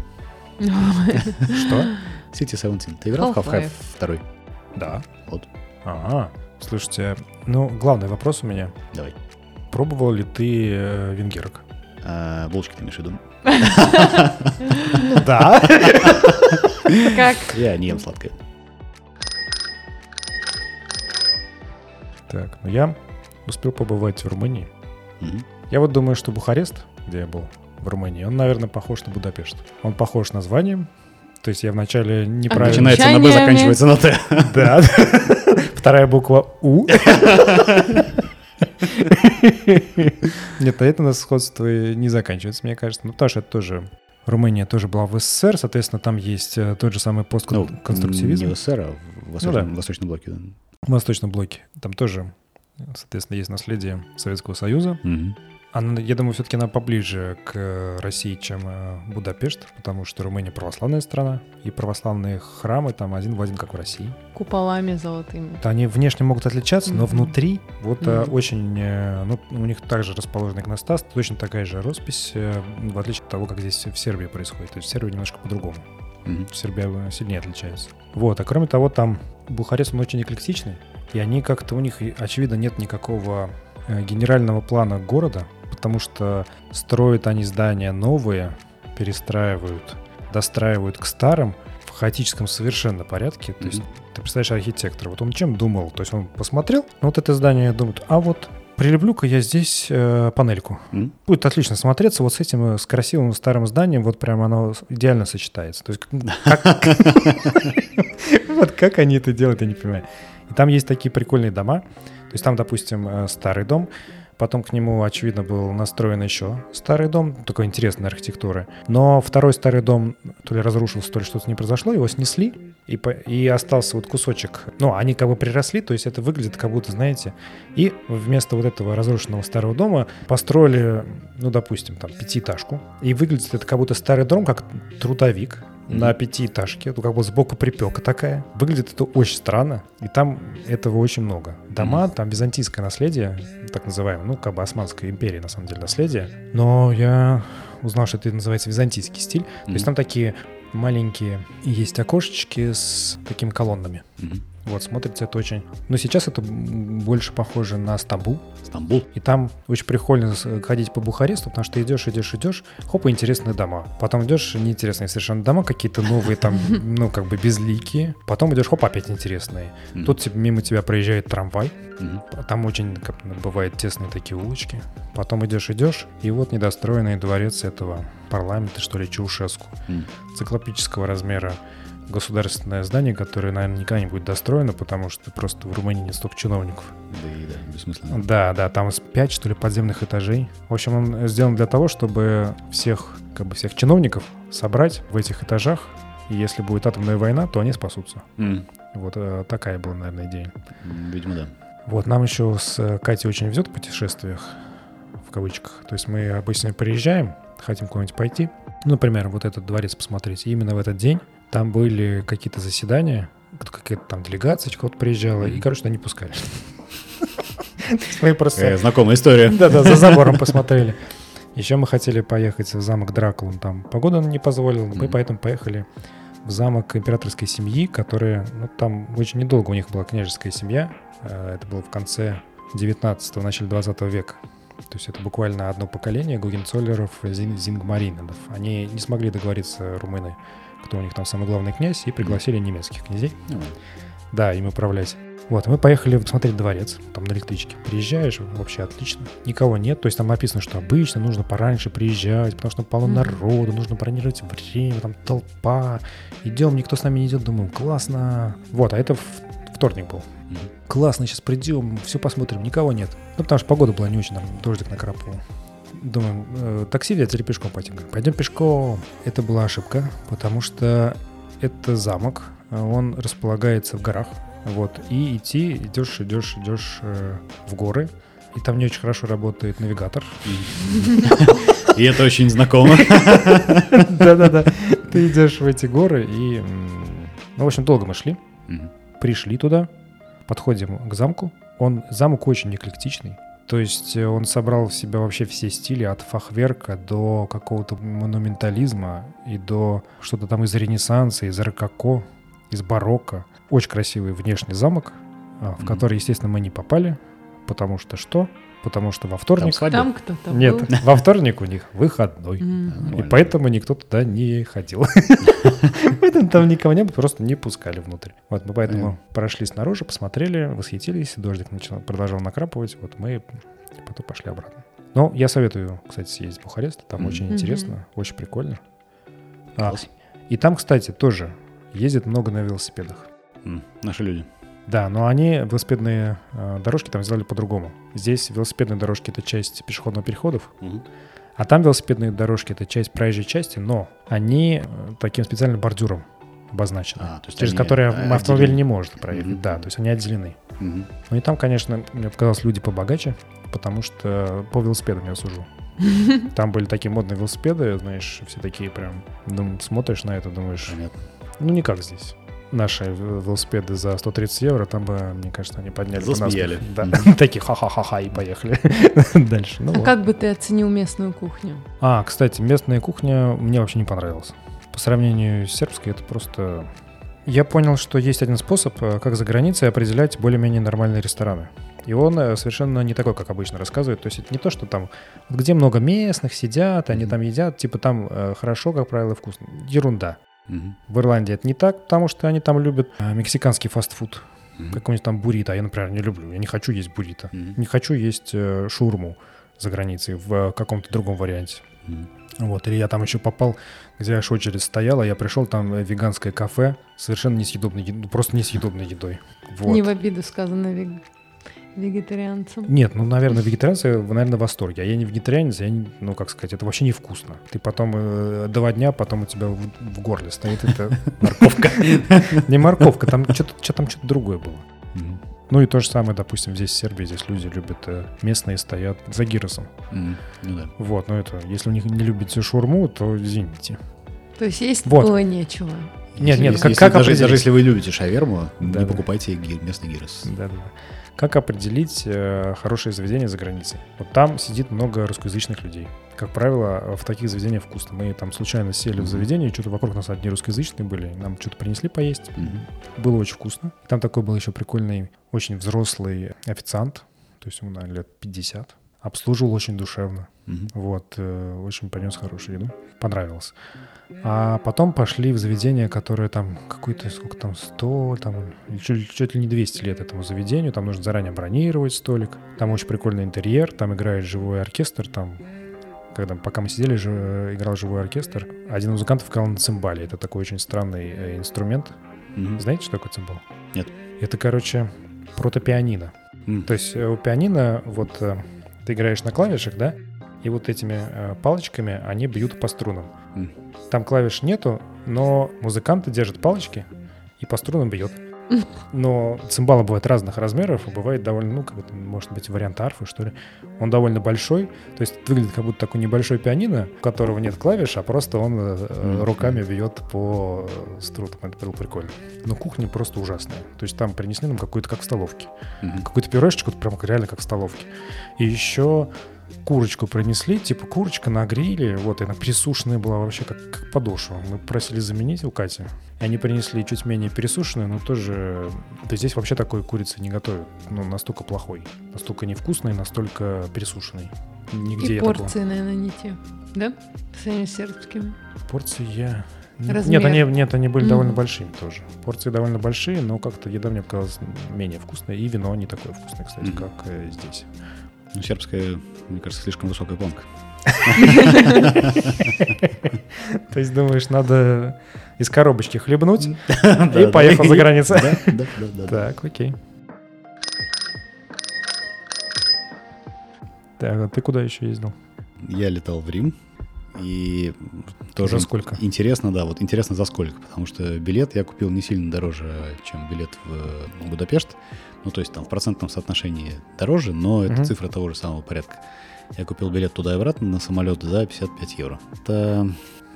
(laughs)
Что?
City 17. Ты играл в
Half-Life.
Half-Life 2?
Да.
Вот,
Ага. Слушайте, ну, главный вопрос у меня.
давай.
Пробовал ли ты э, венгерок?
А, булочки ты имеешь в виду?
Да.
Как?
Я не ем сладкое.
Так, ну я успел побывать в Румынии.
Мгм.
Я вот думаю, что Бухарест, где я был в Румынии, он, наверное, похож на Будапешт. Он похож названием. То есть я вначале неправильно...
Начинается на Б, заканчивается на Т. (laughs)
Да. (laughs) Вторая буква У. (laughs) Нет, на этом у нас сходство не заканчивается, мне кажется. Ну, потому что это тоже... Румыния тоже была в СССР, соответственно, там есть э, тот же самый
Ну,
постконструктивизм
не в СССР, а в Восточном, Восточном блоке. да.
В Восточном блоке. Там тоже, соответственно, есть наследие Советского Союза.
Мгм.
Она, я думаю, все-таки она поближе к э, России, чем э, Будапешт, потому что Румыния православная страна, и православные храмы там один в один, как в России.
Куполами золотыми.
Да, Они внешне могут отличаться, но
Мгм.
внутри вот
Мгм.
очень, ну, у них также расположен иконостас, точно такая же роспись, в отличие от того, как здесь в Сербии происходит. То есть в Сербии немножко по-другому.
Мгм.
Сербия сильнее отличается. Вот, а кроме того, там Бухарест, он очень эклектичный, и они как-то, у них, очевидно, нет никакого э, генерального плана города, потому что строят они здания новые, перестраивают, достраивают к старым в хаотическом совершенно порядке. То есть
Мгм.
ты представляешь архитектора, вот он чем думал? То есть он посмотрел, ну вот это здание, думает, а вот прилеплю-ка я здесь э, панельку.
М?
Будет отлично смотреться вот с этим, э, с красивым старым зданием, вот прям оно идеально сочетается. То есть (laughs) (laughs) вот как они это делают, я не понимаю. И там есть такие прикольные дома. То есть там, допустим, э, старый дом, потом к нему, очевидно, был настроен еще старый дом, такой интересной архитектуры. Но второй старый дом то ли разрушился, то ли что-то не произошло, его снесли, и, по- и остался вот кусочек. Ну, они как бы приросли, то есть это выглядит как будто, знаете, и вместо вот этого разрушенного старого дома построили, ну, допустим, там, пятиэтажку. И выглядит это как будто старый дом, как трудовик на пятиэтажке. Ну, как бы сбоку припека такая. Выглядит это очень странно. И там этого очень много. Дома, там византийское наследие, так называемое, ну, как бы Османской империи, на самом деле, наследие. Но я узнал, что это называется византийский стиль. То есть там такие маленькие есть окошечки с такими колоннами.
Мгм.
Вот, смотрится это очень... Но сейчас это больше похоже на Стамбул.
Стамбул.
И там очень прикольно ходить по Бухаресту, потому что идешь, идешь, идешь, хоп, и интересные дома. Потом идешь, неинтересные совершенно дома, какие-то новые там, (laughs) ну, как бы безликие. Потом идешь, хоп, опять интересные.
Мгм.
Тут мимо тебя проезжает трамвай.
Мгм.
Там очень, как бывает, тесные такие улочки. Потом идешь, идешь, и вот недостроенный дворец этого парламента, что ли, Чаушеску. Циклопического размера государственное здание, которое, наверное, никогда не будет достроено, потому что просто в Румынии не столько чиновников.
Да и да, бессмысленно.
Да, да, там из 5, что ли, подземных этажей. В общем, он сделан для того, чтобы всех, как бы всех чиновников собрать в этих этажах, и если будет атомная война, то они спасутся.
М.
Вот э, такая была, наверное, идея.
Видимо, да.
Вот, нам еще с э, Катей очень везет в путешествиях, в кавычках. То есть мы обычно приезжаем, хотим куда-нибудь пойти. Ну, например, вот этот дворец посмотреть. И именно в этот день там были какие-то заседания, какая-то там делегация кого-то приезжала, и, короче, не пускали. (laughs) Мы просто...
Э, Знакомая история. (laughs)
Да-да, за забором (laughs) посмотрели. Еще мы хотели поехать в замок Дракулан, там погода не позволила, мы поэтому поехали в замок императорской семьи, которая, ну, там очень недолго у них была княжеская семья, Э, это было в конце 19-го, начале 20 века. То есть это буквально одно поколение Гугенцоллеров, Зин- Зингмаринов. Они не смогли договориться, румыны, кто у них там самый главный князь, и пригласили немецких князей.
Ну,
Да, им управлять. Вот, мы поехали смотреть дворец, там на электричке. Приезжаешь, вообще отлично. Никого нет, то есть там написано, что обычно нужно пораньше приезжать, потому что полно народу, нужно бронировать время, там толпа. Идем, никто с нами не идет, думаем, классно. Вот, а это вторник был.
Мгм.
Классно, сейчас придем, все посмотрим, никого нет. Ну, потому что погода была не очень, там дождик накрапывал. Думаем, э, такси взять или пешком пойти? Говорю, Пойдем пешком. Это была ошибка, потому что это замок, он располагается в горах. Вот, и идти, идешь, идешь, идешь э, в горы, и там не очень хорошо работает навигатор.
И это очень знакомо.
Да-да-да. Ты идешь в эти горы, и... Ну, в общем, долго мы шли. Пришли туда, подходим к замку. Он замок очень эклектичный. То есть э, он собрал в себя вообще все стили от фахверка до какого-то монументализма и до что-то там из Ренессанса, из Рококо, из барокко. Очень красивый внешний замок, а, в который, естественно, мы не попали, потому что что? Потому что во
Там
вторник...
свадьба.
Там кто-то
Нет,
был.
во вторник у них выходной.
М.
И поэтому никто туда не ходил. (laughs) Поэтому там никого не было, просто не пускали внутрь. Вот мы поэтому прошли снаружи, посмотрели, восхитились, дождик начал, продолжал накрапывать, вот мы потом пошли обратно. Но я советую, кстати, съездить в Бухарест, там очень интересно, очень прикольно. А, и там, кстати, тоже ездит много на велосипедах.
Наши люди.
Да, но они велосипедные э, дорожки там сделали по-другому. Здесь велосипедные дорожки это часть пешеходного переходов,
Мгм.
а там велосипедные дорожки это часть проезжей части, но они э, таким специальным бордюром обозначены,
А, то есть
через
они,
который
э,
автомобиль
отделены.
не может проехать.
Мгм.
Да, то есть они отделены.
Мгм.
Ну и там, конечно, мне показалось, люди побогаче, потому что по велосипедам я сужу. (laughs) Там были такие модные велосипеды, знаешь, все такие прям, дум- смотришь на это, думаешь,
Понятно.
ну не как здесь. Наши велосипеды за 130 евро, там бы, мне кажется, они подняли бы нас.
Засмеяли.
Да, такие ха-ха-ха-ха и поехали (laughs) дальше. Ну
А как бы ты оценил местную кухню?
А, кстати, местная кухня мне вообще не понравилась. По сравнению с сербской, это просто... Я понял, что есть один способ, э, как за границей определять более-менее нормальные рестораны. И он э, совершенно не такой, как обычно рассказывает. То есть это не то, что там, где много местных сидят, они там едят, типа там э, хорошо, как правило, вкусно. Ерунда.
Мгм.
В Ирландии это не так, потому что они там любят э, мексиканский фастфуд.
Мгм.
Какой-нибудь там буррито. А я, например, не люблю. Я не хочу есть буррито.
Мгм.
Не хочу есть э, шурму за границей в э, каком-то другом варианте.
Мгм.
Вот, или я там еще попал, где аж очередь стояла, я пришел, там э, веганское кафе, совершенно несъедобной едой, ну, просто несъедобной едой. Вот.
Не в обиду сказано вег- вегетарианцам.
Нет, ну, наверное, вегетарианцы, наверное, в восторге. А я не вегетарианец, я, не, ну, как сказать, это вообще невкусно. Ты потом э, два дня, потом у тебя в, в горле стоит эта (laughs) морковка. Не морковка, там что-то другое было. Ну и то же самое, допустим, здесь в Сербии, здесь люди любят, э, местные стоят за гиросом.
Мгм. Ну да.
Вот, ну это, если у них не любите шурму, то извините.
То есть есть
Вот.
было нечего.
Нет, нет,
если-
как-
если
как
даже, даже если вы любите шаверму,
Да,
не
да.
покупайте ги- местный гирос.
Да, да. Как определить э, хорошее заведение за границей? Вот там сидит много русскоязычных людей. Как правило, в таких заведениях вкусно. Мы там случайно сели в
Мгм.
заведение, что-то вокруг нас одни русскоязычные были, нам что-то принесли поесть.
Мгм.
Было очень вкусно. Там такой был еще прикольный, очень взрослый официант, то есть ему, наверное, лет 50. Обслуживал очень душевно.
Мгм.
Вот, э, очень принес хорошую еду. Понравилось. А потом пошли в заведение, которое там какой-то, сколько там, 100, там, чуть, чуть ли не 200 лет этому заведению. Там нужно заранее бронировать столик. Там очень прикольный интерьер, там играет живой оркестр, там когда, пока мы сидели, же, играл живой оркестр. Один из музыкантов играл на цимбале. Это такой очень странный э, инструмент.
Мгм.
Знаете, что такое цимбал?
Нет.
Это, короче, протопианино.
М.
То есть э, у пианино вот э, ты играешь на клавишах, да, и вот этими э, палочками они бьют по струнам. Там клавиш нету, но музыканты держат палочки и по струнам бьет. Но цимбалы бывают разных размеров, и бывает довольно, ну, как это может быть вариант арфы, что ли. Он довольно большой, то есть выглядит как будто такой небольшой пианино, у которого нет клавиш, а просто он э, руками бьет по струнам. Это было прикольно. Но кухня просто ужасная. То есть там принесли нам какую-то как в столовке
Мгм.
какую-то пюрешечку, прям реально как в столовке. И еще курочку принесли, типа курочка на гриле, вот она пересушенная была вообще как, как подошва. Мы просили заменить у Кати. И они принесли чуть менее пересушенную, но тоже... Да здесь вообще такой курицы не готовят. Ну, настолько плохой. Настолько невкусный, настолько пересушенный. Нигде
И
я такого-
порции, наверное, не те. Да? По сравнению с сербскими.
Порции я... Нет,
Размер.
они, нет, они были
Мгм.
довольно большими тоже. Порции довольно большие, но как-то еда мне показалась менее вкусная. И вино не такое вкусное, кстати,
Мгм.
как э, здесь.
Ну, сербская, мне кажется, слишком высокая планка.
То есть думаешь, надо из коробочки хлебнуть и (laughs) поехал за границу.
Да, да, да, да.
Так, окей. Так, а ты куда еще ездил?
Я летал в Рим, и тоже
За сколько?
интересно, да, вот интересно за сколько, потому что билет я купил не сильно дороже, чем билет в Будапешт, ну, то есть там в процентном соотношении дороже, но это
Мгм.
цифра того же самого порядка. Я купил билет туда и обратно на самолет за 55 евро. Это,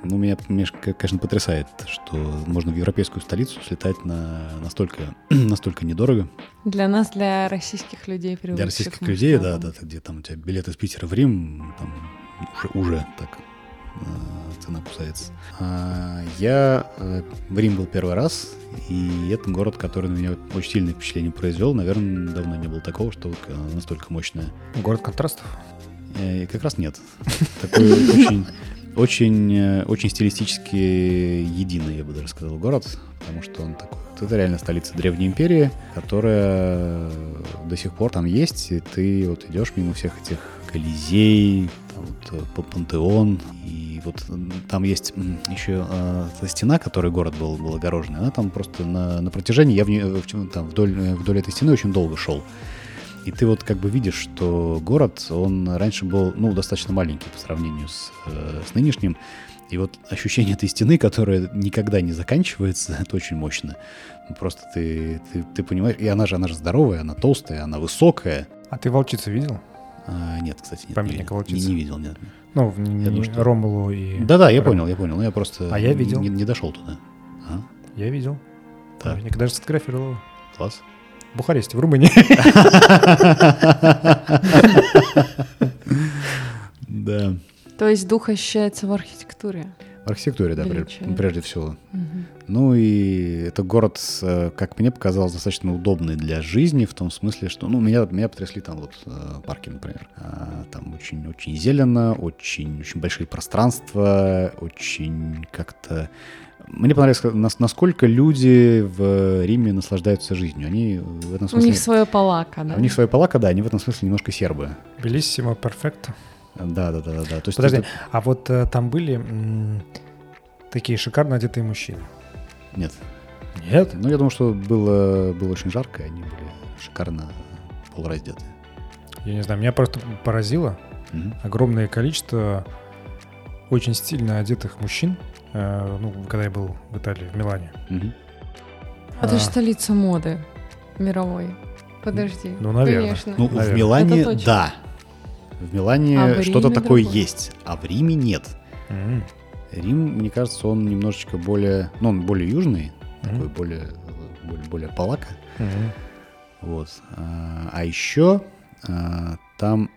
ну, меня, меня, конечно, потрясает, что можно в европейскую столицу слетать на настолько, (clears throat) настолько недорого.
Для нас, для российских людей,
Для российских людей, да, да, где там у тебя билет из Питера в Рим, там уже, уже так цена кусается. А, я э, в Рим был первый раз, и это город, который на меня очень сильное впечатление произвел. Наверное, давно не было такого, что э, настолько мощное.
Город контрастов?
Э, И как раз нет. Такой очень, очень, э, очень стилистически единый, я бы даже сказал, город, потому что он такой. Это реально столица Древней империи, которая до сих пор там есть, и ты вот идешь мимо всех этих Колизей, вот, э, П- Пантеон, и вот там есть еще э, стена, которой город был, был огорожен, она там просто на, на протяжении, я в нее- в там вдоль, э, вдоль этой стены очень долго шел. И ты вот как бы видишь, что город, он раньше был, ну, достаточно маленький по сравнению с, э, с нынешним. И вот ощущение этой стены, которая никогда не заканчивается, (laughs) это очень мощно. Просто ты, ты, ты понимаешь, и она же, она же здоровая, она толстая, она высокая.
А ты волчицу видел?
А, нет, кстати, нет.
Памятник
не, не, не видел, нет.
Ну, в- не-
Я думаю,
не-
что-
Ромулу и...
Да-да, я
Ром-
понял, я понял. Но я просто
А я видел.
не, не дошел туда. А,
Я видел.
так,
Памятник, даже сфотографировал его.
класс.
В Бухаресте, в Румынии. (laughs)
Да.
То есть дух ощущается в архитектуре.
Архитектуре, да, прежде,
Величие.
прежде всего.
Мгм.
Ну и это город, э, как мне показалось, достаточно удобный для жизни, в том смысле, что, ну, меня, меня потрясли там вот э, парки, например. А, Там очень, очень зелено, очень, очень большие пространства, очень как-то... Мне понравилось, насколько люди в Риме наслаждаются жизнью. Они в этом
У
смысле...
них свое палака, да?
У них своя палака, да, они в этом смысле немножко сербы.
Белиссимо, перфекто.
Да, да, да, да, да. То есть
Подожди,
это-
а вот э, там были м, такие шикарно одетые мужчины?
Нет.
Нет?
Ну, я думаю, что было, было очень жарко, и они были шикарно полураздеты.
Я не знаю, меня просто поразило
Мгм.
огромное количество очень стильно одетых мужчин, э, ну, когда я был в Италии, в Милане.
Мгм.
Это
А,
же столица моды мировой. Подожди.
Ну, наверное.
Конечно.
Ну, в
Наверное.
Милане,
Это точно.
да. В Милане
А в
что-то
Риме
такое
другое.
есть, а в Риме нет.
М,
Рим, мне кажется, он немножечко более, ну, он более южный,
Мгм.
такой более, более, более палака.
м.
Вот. А, а еще а, там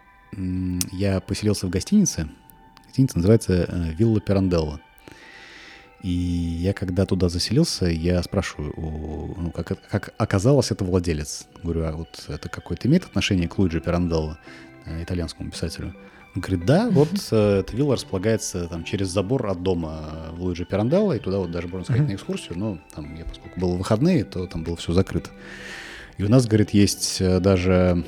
я поселился в гостинице. Гостиница называется э, Вилла Пиранделла. И я когда туда заселился, я спрашиваю, у- ну, как, как оказалось, это владелец. Говорю, а вот это какое-то имеет отношение к Луиджи Пиранделло, итальянскому писателю? Он говорит, да, вот э, эта вилла располагается там через забор от дома э, в Луиджи Пиранделло, и туда вот даже можно сходить
Мгм.
на экскурсию, но там, я, поскольку было выходные, то там было все закрыто. И у нас, говорит, есть э, даже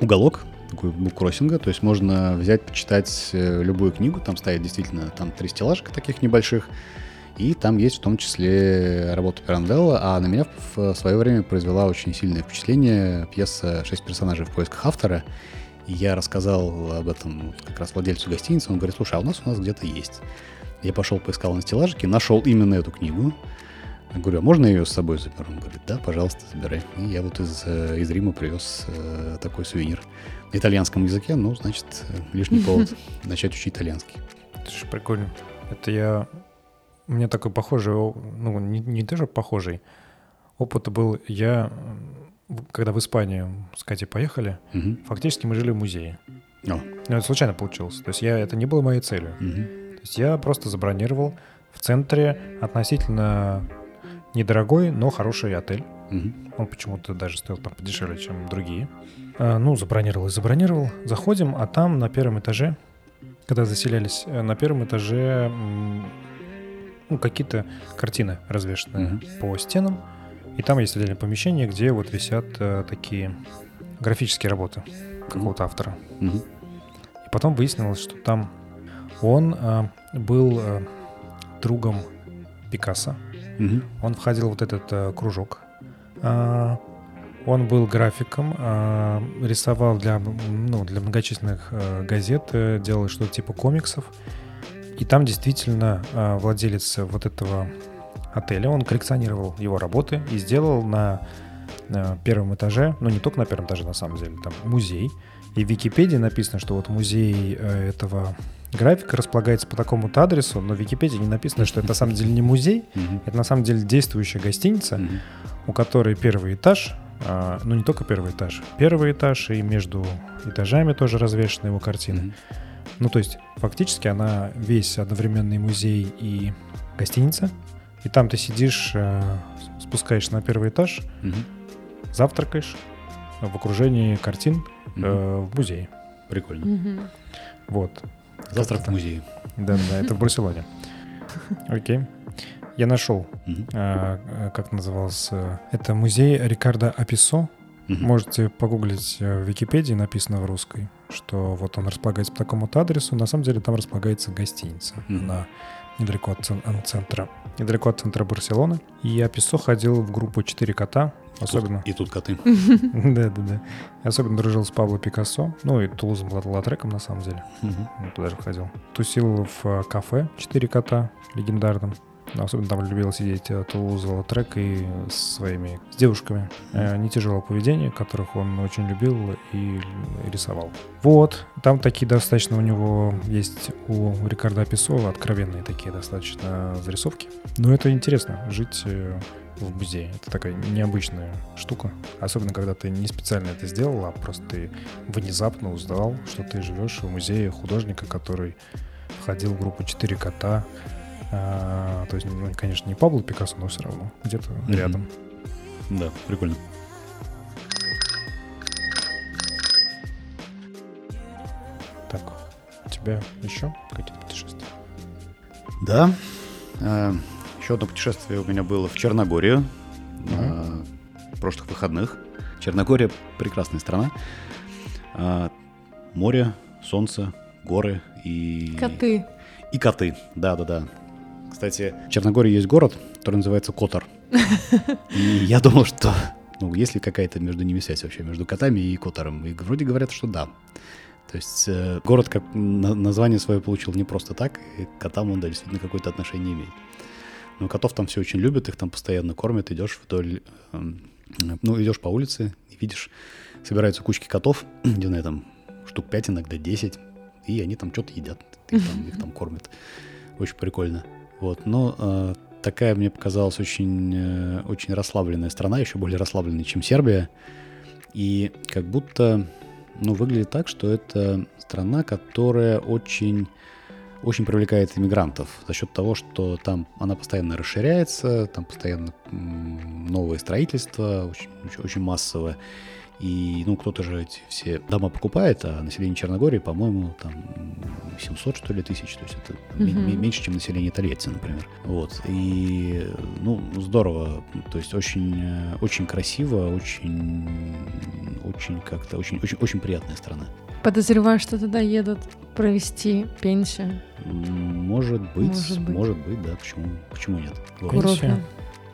уголок, такой буккроссинга, то есть можно взять, почитать э, любую книгу, там стоят действительно там три стеллажка таких небольших, и там есть в том числе работа Пиранделла, а на меня в свое время произвела очень сильное впечатление пьеса «Шесть персонажей в поисках автора», и я рассказал об этом как раз владельцу гостиницы, он говорит, слушай, а у нас у нас где-то есть. Я пошел, поискал на стеллажике, нашел именно эту книгу, я говорю, а можно я ее с собой заберу? Он говорит, да, пожалуйста, забирай. И я вот из, э, из Рима привез э, такой сувенир. На итальянском языке, ну, значит, э, лишний (laughs) повод начать учить итальянский.
Это же прикольно. Это я... У меня такой похожий, ну, не, не даже похожий опыт был. Я, когда в Испанию с Катей поехали,
Мгм.
фактически мы жили в музее.
О,
Ну, это случайно получилось. То есть я, это не было моей целью.
мгм.
То есть я просто забронировал в центре относительно недорогой, но хороший отель.
Мгм.
Он почему-то даже стоил там подешевле, чем другие. А, ну, забронировал и забронировал. Заходим, а там на первом этаже, когда заселялись, э, на первом этаже ну, какие-то картины развешаны
Мгм.
по стенам. И там есть отдельное помещение, где вот висят э, такие графические работы какого-то автора.
Мгм.
И потом выяснилось, что там он э, был э, другом Пикассо.
Мгм.
Он входил в вот этот э, кружок. А, он был графиком, а, рисовал для, ну, для многочисленных э, газет, э, делал что-то типа комиксов. И там действительно а, владелец вот этого отеля, он коллекционировал его работы и сделал на, на первом этаже, ну не только на первом этаже на самом деле, там музей. И в Википедии написано, что вот музей э, этого графика располагается по такому-то адресу, но в Википедии не написано, что это на самом деле не музей, это на самом деле действующая гостиница, у которой первый этаж, а, ну не только первый этаж, первый этаж и между этажами тоже развешаны его картины. Ну то есть фактически она весь одновременный музей и гостиница. И там ты сидишь, э, спускаешься на первый этаж,
Мгм.
завтракаешь в окружении картин
Мгм.
э, в музее.
Прикольно.
Мгм.
Вот.
Завтрак в музее.
Да, да, это в Барселоне. (laughs) Окей. Я нашел, э, э, как назывался. Это музей Рикардо Аписо. Можете погуглить э, в Википедии, написано в русской, что вот он располагается по такому-то адресу. На самом деле там располагается гостиница. Она недалеко от, цен- от центра, недалеко от центра Барселоны. И я Писо ходил в группу «Четыре кота», особенно.
И тут коты. (laughs)
Да-да-да. Я особенно дружил с Пабло Пикассо, ну и Тулузом Латреком на самом деле. Ну, туда же ходил. Тусил в э, кафе «Четыре кота» легендарном. Особенно там любил сидеть э, Тулуз Латрек и с своими с девушками. Э, Не тяжелого поведения, которых он очень любил и рисовал. Вот. Там такие достаточно у него есть у Рикардо Песова откровенные такие достаточно зарисовки. Но это интересно, жить э, в музее. Это такая необычная штука. Особенно, когда ты не специально это сделал, а просто ты внезапно узнал, что ты живешь в музее художника, который входил в группу «Четыре кота». А, то есть, ну, конечно, не Пабло Пикассо, но все равно где-то
Мгм.
рядом.
Да, прикольно.
Так, у тебя еще какие-то путешествия?
Да. Э, Еще одно путешествие у меня было в Черногорию э, в прошлых выходных. Черногория прекрасная страна. Э, Море, солнце, горы и...
Коты.
И коты, да-да-да. Кстати, в Черногории есть город, который называется Котор. (laughs) И я думал, что... Ну, есть ли какая-то между ними связь вообще, между котами и Котором? И вроде говорят, что да. То есть э, город как на- название свое получил не просто так, и к котам он да, действительно какое-то отношение имеет. Но котов там все очень любят, их там постоянно кормят, идешь вдоль... эм, ну, идешь по улице и видишь, собираются кучки котов, (clears throat) не знаю, там штук 5, иногда 10, и они там что-то едят, их там, их там кормят. Очень прикольно. Вот, но э, такая мне показалась очень, э, очень расслабленная страна, еще более расслабленная, чем Сербия. И как будто, ну, выглядит так, что это страна, которая очень, очень привлекает иммигрантов за счет того, что там она постоянно расширяется, там постоянно новое строительство, очень, очень массовое. И, ну, кто-то же эти все дома покупает, а население Черногории, по-моему, там м, 700, что ли, тысяч. То есть это ме- меньше, чем население Тольятти, например. Вот. И, ну, здорово. То есть очень, э, очень красиво, очень, очень как-то, очень, очень, очень приятная страна.
Подозреваю, что туда едут провести пенсию.
Может быть,
Может
может
быть.
быть, да, почему, почему нет?
Курортный.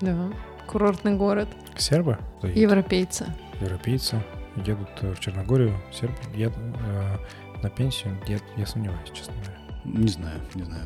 Да. Курортный город.
Сербы?
Европейцы.
Европейцы едут э, в Черногорию, сербы едут э, на пенсию. Я, я сомневаюсь, честно говоря.
Не знаю, не знаю.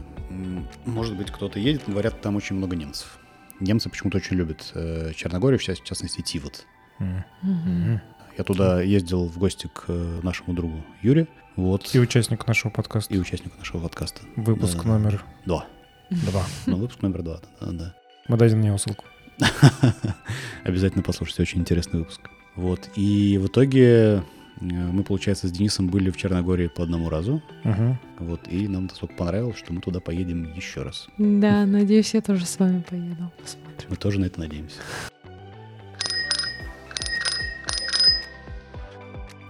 Может быть, кто-то едет, но говорят, там очень много немцев. Немцы почему-то очень любят э, Черногорию, в част- в частности, Тивот.
Мгм.
М.
Я туда ездил в гости к э, нашему другу Юре, вот,
И участник нашего подкаста.
и участнику нашего подкаста.
Выпуск
Да-да-да.
номер
Два.
два.
Ну, выпуск номер два, да, да.
Мы дадим на него ссылку. (laughs)
Обязательно послушайте, очень интересный выпуск. Вот, и в итоге э, мы, получается, с Денисом были в Черногории по одному разу,
Мгм.
вот, и нам настолько понравилось, что мы туда поедем еще раз.
Да, надеюсь, я тоже с вами поеду. Посмотрим.
Мы тоже на это надеемся.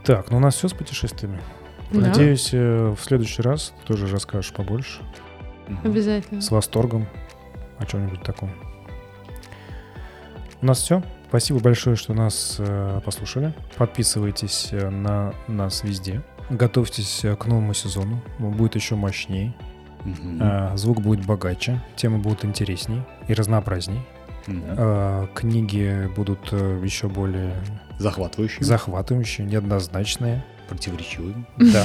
Так, ну у нас все с путешествиями.
Да,
Надеюсь, э, в следующий раз ты тоже расскажешь побольше.
Обязательно.
С восторгом о чем-нибудь таком. У нас все. Спасибо большое, что нас э, послушали. Подписывайтесь э, на нас везде. Готовьтесь э, к новому сезону. Он будет еще мощнее. Э, звук будет богаче. Темы будут интересней и разнообразней. Э, книги будут еще более
Захватывающий,
захватывающие, неоднозначные.
противоречивый.
Да.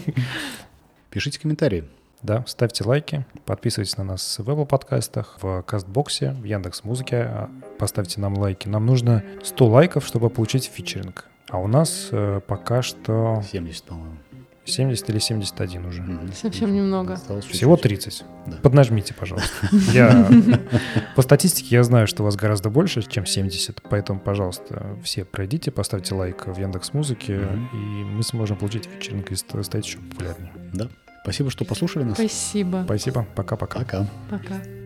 (laughs)
Пишите комментарии.
Да, ставьте лайки, подписывайтесь на нас в Apple подкастах, в Кастбоксе, в Яндекс Музыке, поставьте нам лайки. Нам нужно 100 лайков, чтобы получить фичеринг. А у нас э, пока что
70, по-моему.
70 или 71 уже.
Мгм.
Совсем немного.
Осталось.
Всего 30.
Да.
Поднажмите, пожалуйста. (laughs) Я, по статистике я знаю, что у вас гораздо больше, чем 70, поэтому, пожалуйста, все пройдите, поставьте лайк в Яндекс Музыке, и мы сможем получить фичеринг и ст- стать еще популярнее.
Да. Спасибо, что послушали нас.
Спасибо.
Спасибо, пока-пока.
Пока.
Пока.